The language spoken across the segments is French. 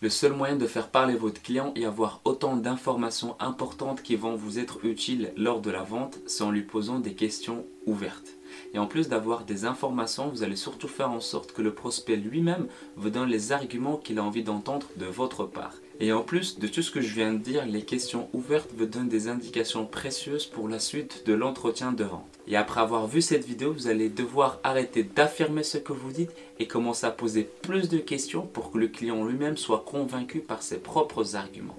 Le seul moyen de faire parler votre client et avoir autant d'informations importantes qui vont vous être utiles lors de la vente, c'est en lui posant des questions ouvertes. Et en plus d'avoir des informations, vous allez surtout faire en sorte que le prospect lui-même vous donne les arguments qu'il a envie d'entendre de votre part. Et en plus de tout ce que je viens de dire, les questions ouvertes vous donnent des indications précieuses pour la suite de l'entretien de vente. Et après avoir vu cette vidéo, vous allez devoir arrêter d'affirmer ce que vous dites et commencer à poser plus de questions pour que le client lui-même soit convaincu par ses propres arguments.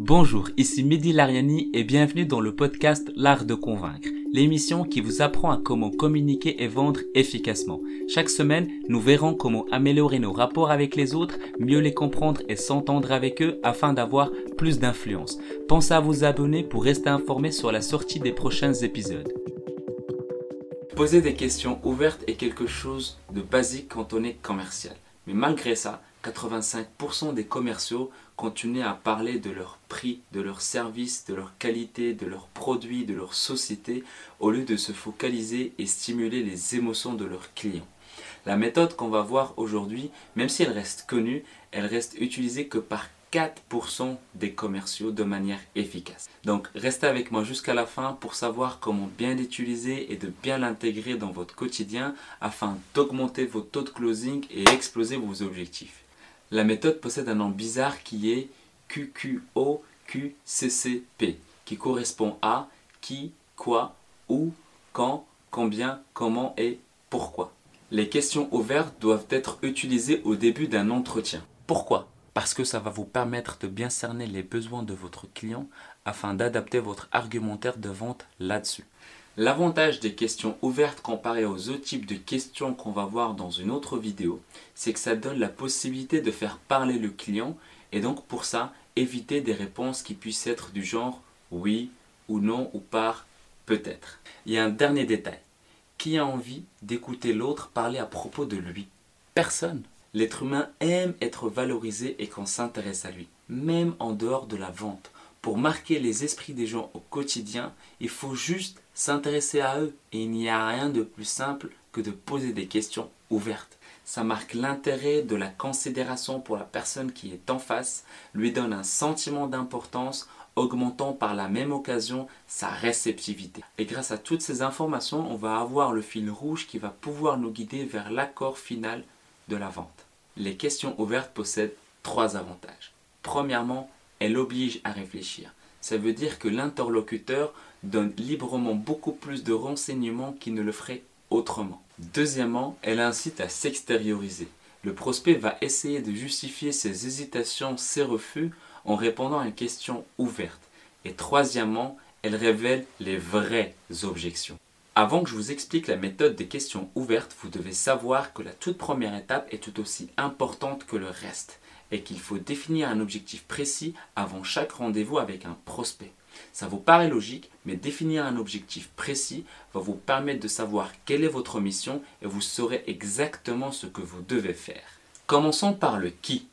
Bonjour, ici Mehdi Lariani et bienvenue dans le podcast L'Art de Convaincre, l'émission qui vous apprend à comment communiquer et vendre efficacement. Chaque semaine, nous verrons comment améliorer nos rapports avec les autres, mieux les comprendre et s'entendre avec eux afin d'avoir plus d'influence. Pensez à vous abonner pour rester informé sur la sortie des prochains épisodes. Poser des questions ouvertes est quelque chose de basique quand on est commercial. Mais malgré ça, 85% des commerciaux continuent à parler de leur prix, de leurs services, de leur qualité, de leurs produits, de leur société, au lieu de se focaliser et stimuler les émotions de leurs clients. La méthode qu'on va voir aujourd'hui, même si elle reste connue, elle reste utilisée que par 4% des commerciaux de manière efficace. Donc restez avec moi jusqu'à la fin pour savoir comment bien l'utiliser et de bien l'intégrer dans votre quotidien afin d'augmenter vos taux de closing et exploser vos objectifs. La méthode possède un nom bizarre qui est QQOQCCP, qui correspond à qui, quoi, où, quand, combien, comment et pourquoi. Les questions ouvertes doivent être utilisées au début d'un entretien. Pourquoi? Parce que ça va vous permettre de bien cerner les besoins de votre client afin d'adapter votre argumentaire de vente là-dessus. L'avantage des questions ouvertes comparé aux autres types de questions qu'on va voir dans une autre vidéo, c'est que ça donne la possibilité de faire parler le client et donc pour ça, éviter des réponses qui puissent être du genre oui ou non ou par peut-être. Il y a un dernier détail. Qui a envie d'écouter l'autre parler à propos de lui? Personne. L'être humain aime être valorisé et qu'on s'intéresse à lui, même en dehors de la vente. Pour marquer les esprits des gens au quotidien, il faut juste s'intéresser à eux. Et il n'y a rien de plus simple que de poser des questions ouvertes. Ça marque l'intérêt de la considération pour la personne qui est en face, lui donne un sentiment d'importance, augmentant par la même occasion sa réceptivité. Et grâce à toutes ces informations, on va avoir le fil rouge qui va pouvoir nous guider vers l'accord final de la vente. Les questions ouvertes possèdent trois avantages. Premièrement, elles obligent à réfléchir. Ça veut dire que l'interlocuteur donne librement beaucoup plus de renseignements qu'il ne le ferait autrement. Deuxièmement, elle incite à s'extérioriser. Le prospect va essayer de justifier ses hésitations, ses refus en répondant à une question ouverte. Et troisièmement, elle révèle les vraies objections. Avant que je vous explique la méthode des questions ouvertes, vous devez savoir que la toute première étape est tout aussi importante que le reste et qu'il faut définir un objectif précis avant chaque rendez-vous avec un prospect. Ça vous paraît logique, mais définir un objectif précis va vous permettre de savoir quelle est votre mission et vous saurez exactement ce que vous devez faire. Commençons par le qui.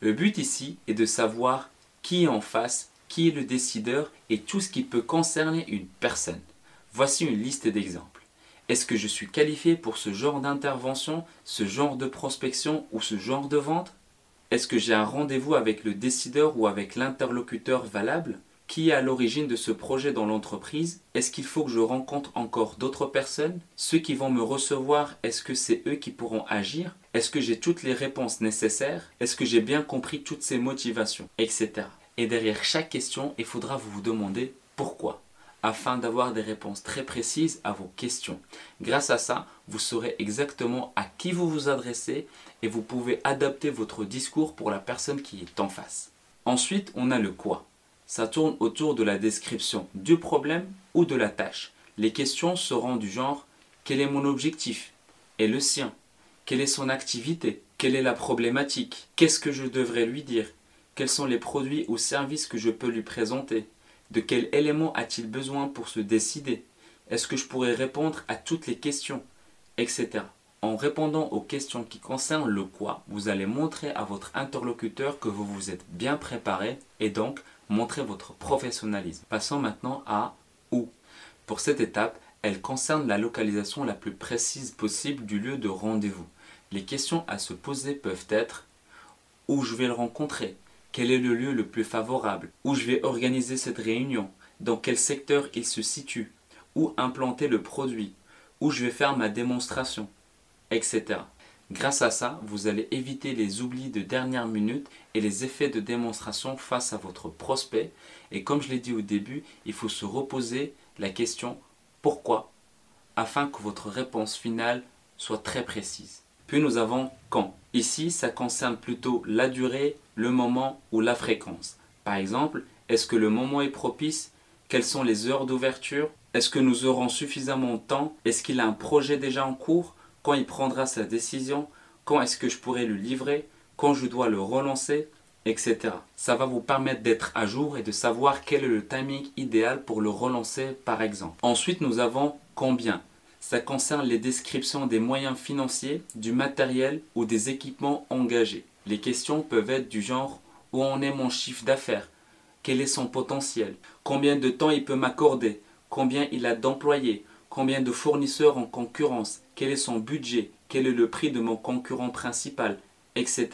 Le but ici est de savoir qui est en face, qui est le décideur et tout ce qui peut concerner une personne. Voici une liste d'exemples. Est-ce que je suis qualifié pour ce genre d'intervention, ce genre de prospection ou ce genre de vente? Est-ce que j'ai un rendez-vous avec le décideur ou avec l'interlocuteur valable qui est à l'origine de ce projet dans l'entreprise? Est-ce qu'il faut que je rencontre encore d'autres personnes? Ceux qui vont me recevoir, est-ce que c'est eux qui pourront agir? Est-ce que j'ai toutes les réponses nécessaires? Est-ce que j'ai bien compris toutes ces motivations? Etc. Et derrière chaque question, il faudra vous demander pourquoi afin d'avoir des réponses très précises à vos questions. Grâce à ça, vous saurez exactement à qui vous vous adressez et vous pouvez adapter votre discours pour la personne qui est en face. Ensuite, on a le quoi. Ça tourne autour de la description du problème ou de la tâche. Les questions seront du genre quel est mon objectif? Et le sien. Quelle est son activité? Quelle est la problématique? Qu'est-ce que je devrais lui dire? Quels sont les produits ou services que je peux lui présenter? De quels éléments a-t-il besoin pour se décider? Est-ce que je pourrais répondre à toutes les questions Etc. En répondant aux questions qui concernent le quoi, vous allez montrer à votre interlocuteur que vous vous êtes bien préparé et donc montrer votre professionnalisme. Passons maintenant à où. Pour cette étape, elle concerne la localisation la plus précise possible du lieu de rendez-vous. Les questions à se poser peuvent être Où je vais le rencontrer Quel est le lieu le plus favorable Où je vais organiser cette réunion? Dans quel secteur il se situe? Où implanter le produit? Où je vais faire ma démonstration? Etc. Grâce à ça, vous allez éviter les oublis de dernière minute et les effets de démonstration face à votre prospect. Et comme je l'ai dit au début, il faut se reposer la question pourquoi? Afin que votre réponse finale soit très précise. Puis nous avons quand? Ici, ça concerne plutôt la durée, le moment ou la fréquence. Par exemple, est-ce que le moment est propice? Quelles sont les heures d'ouverture? Est-ce que nous aurons suffisamment de temps? Est-ce qu'il a un projet déjà en cours? Quand il prendra sa décision? Quand est-ce que je pourrai le livrer? Quand je dois le relancer? Etc. Ça va vous permettre d'être à jour et de savoir quel est le timing idéal pour le relancer par exemple. Ensuite, nous avons combien? Ça concerne les descriptions des moyens financiers, du matériel ou des équipements engagés. Les questions peuvent être du genre où en est mon chiffre d'affaires? Quel est son potentiel? Combien de temps il peut m'accorder? Combien il a d'employés? Combien de fournisseurs en concurrence? Quel est son budget? Quel est le prix de mon concurrent principal? Etc.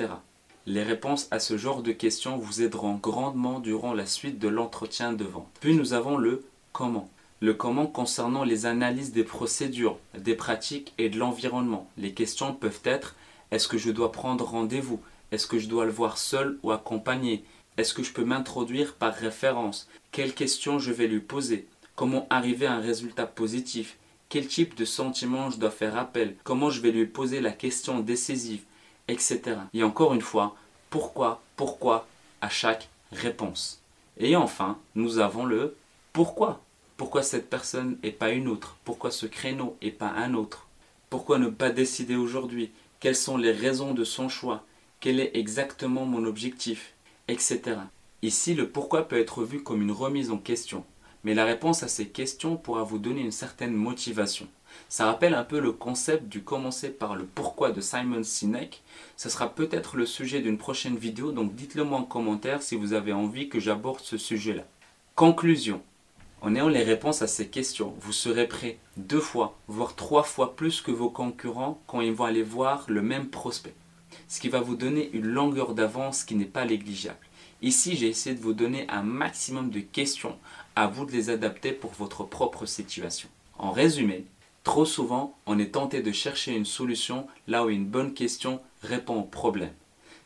Les réponses à ce genre de questions vous aideront grandement durant la suite de l'entretien de vente. Puis nous avons le comment. Le comment concernant les analyses des procédures, des pratiques et de l'environnement. Les questions peuvent être est-ce que je dois prendre rendez-vous? Est-ce que je dois le voir seul ou accompagné? Est-ce que je peux m'introduire par référence? Quelles questions je vais lui poser? Comment arriver à un résultat positif? Quel type de sentiment je dois faire appel? Comment je vais lui poser la question décisive? Etc. Et encore une fois, pourquoi, pourquoi? À chaque réponse. Et enfin, nous avons le pourquoi. Pourquoi cette personne et pas une autre? Pourquoi ce créneau et pas un autre? Pourquoi ne pas décider aujourd'hui? Quelles sont les raisons de son choix? Quel est exactement mon objectif Etc. Ici, le pourquoi peut être vu comme une remise en question, mais la réponse à ces questions pourra vous donner une certaine motivation. Ça rappelle un peu le concept du commencer par le pourquoi de Simon Sinek. Ce sera peut-être le sujet d'une prochaine vidéo, donc dites-le moi en commentaire si vous avez envie que j'aborde ce sujet-là. Conclusion. En ayant les réponses à ces questions, vous serez prêt deux fois, voire trois fois plus que vos concurrents quand ils vont aller voir le même prospect. Ce qui va vous donner une longueur d'avance qui n'est pas négligeable. Ici, j'ai essayé de vous donner un maximum de questions, à vous de les adapter pour votre propre situation. En résumé, Trop souvent, on est tenté de chercher une solution là où une bonne question répond au problème.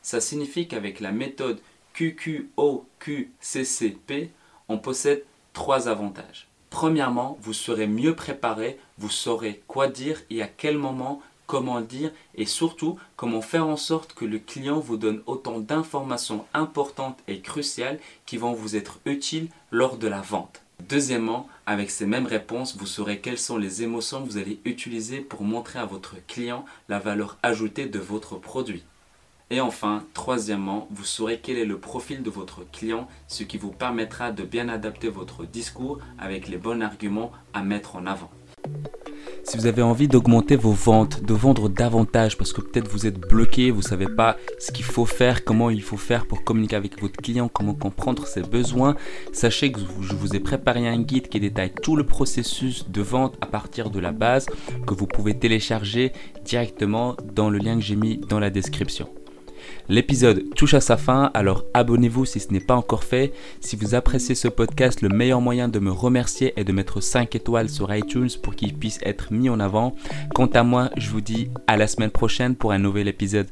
Ça signifie qu'avec la méthode QQOQCCP, on possède trois avantages. Premièrement, vous serez mieux préparé, vous saurez quoi dire et à quel moment, comment dire et surtout comment faire en sorte que le client vous donne autant d'informations importantes et cruciales qui vont vous être utiles lors de la vente. Deuxièmement, avec ces mêmes réponses, vous saurez quelles sont les émotions que vous allez utiliser pour montrer à votre client la valeur ajoutée de votre produit. Et enfin, troisièmement, vous saurez quel est le profil de votre client, ce qui vous permettra de bien adapter votre discours avec les bons arguments à mettre en avant. Si vous avez envie d'augmenter vos ventes, de vendre davantage parce que peut-être vous êtes bloqué, vous ne savez pas ce qu'il faut faire, comment il faut faire pour communiquer avec votre client, comment comprendre ses besoins, sachez que je vous ai préparé un guide qui détaille tout le processus de vente à partir de la base que vous pouvez télécharger directement dans le lien que j'ai mis dans la description. L'épisode touche à sa fin, alors abonnez-vous si ce n'est pas encore fait. Si vous appréciez ce podcast, le meilleur moyen de me remercier est de mettre 5 étoiles sur iTunes pour qu'il puisse être mis en avant. Quant à moi, je vous dis à la semaine prochaine pour un nouvel épisode.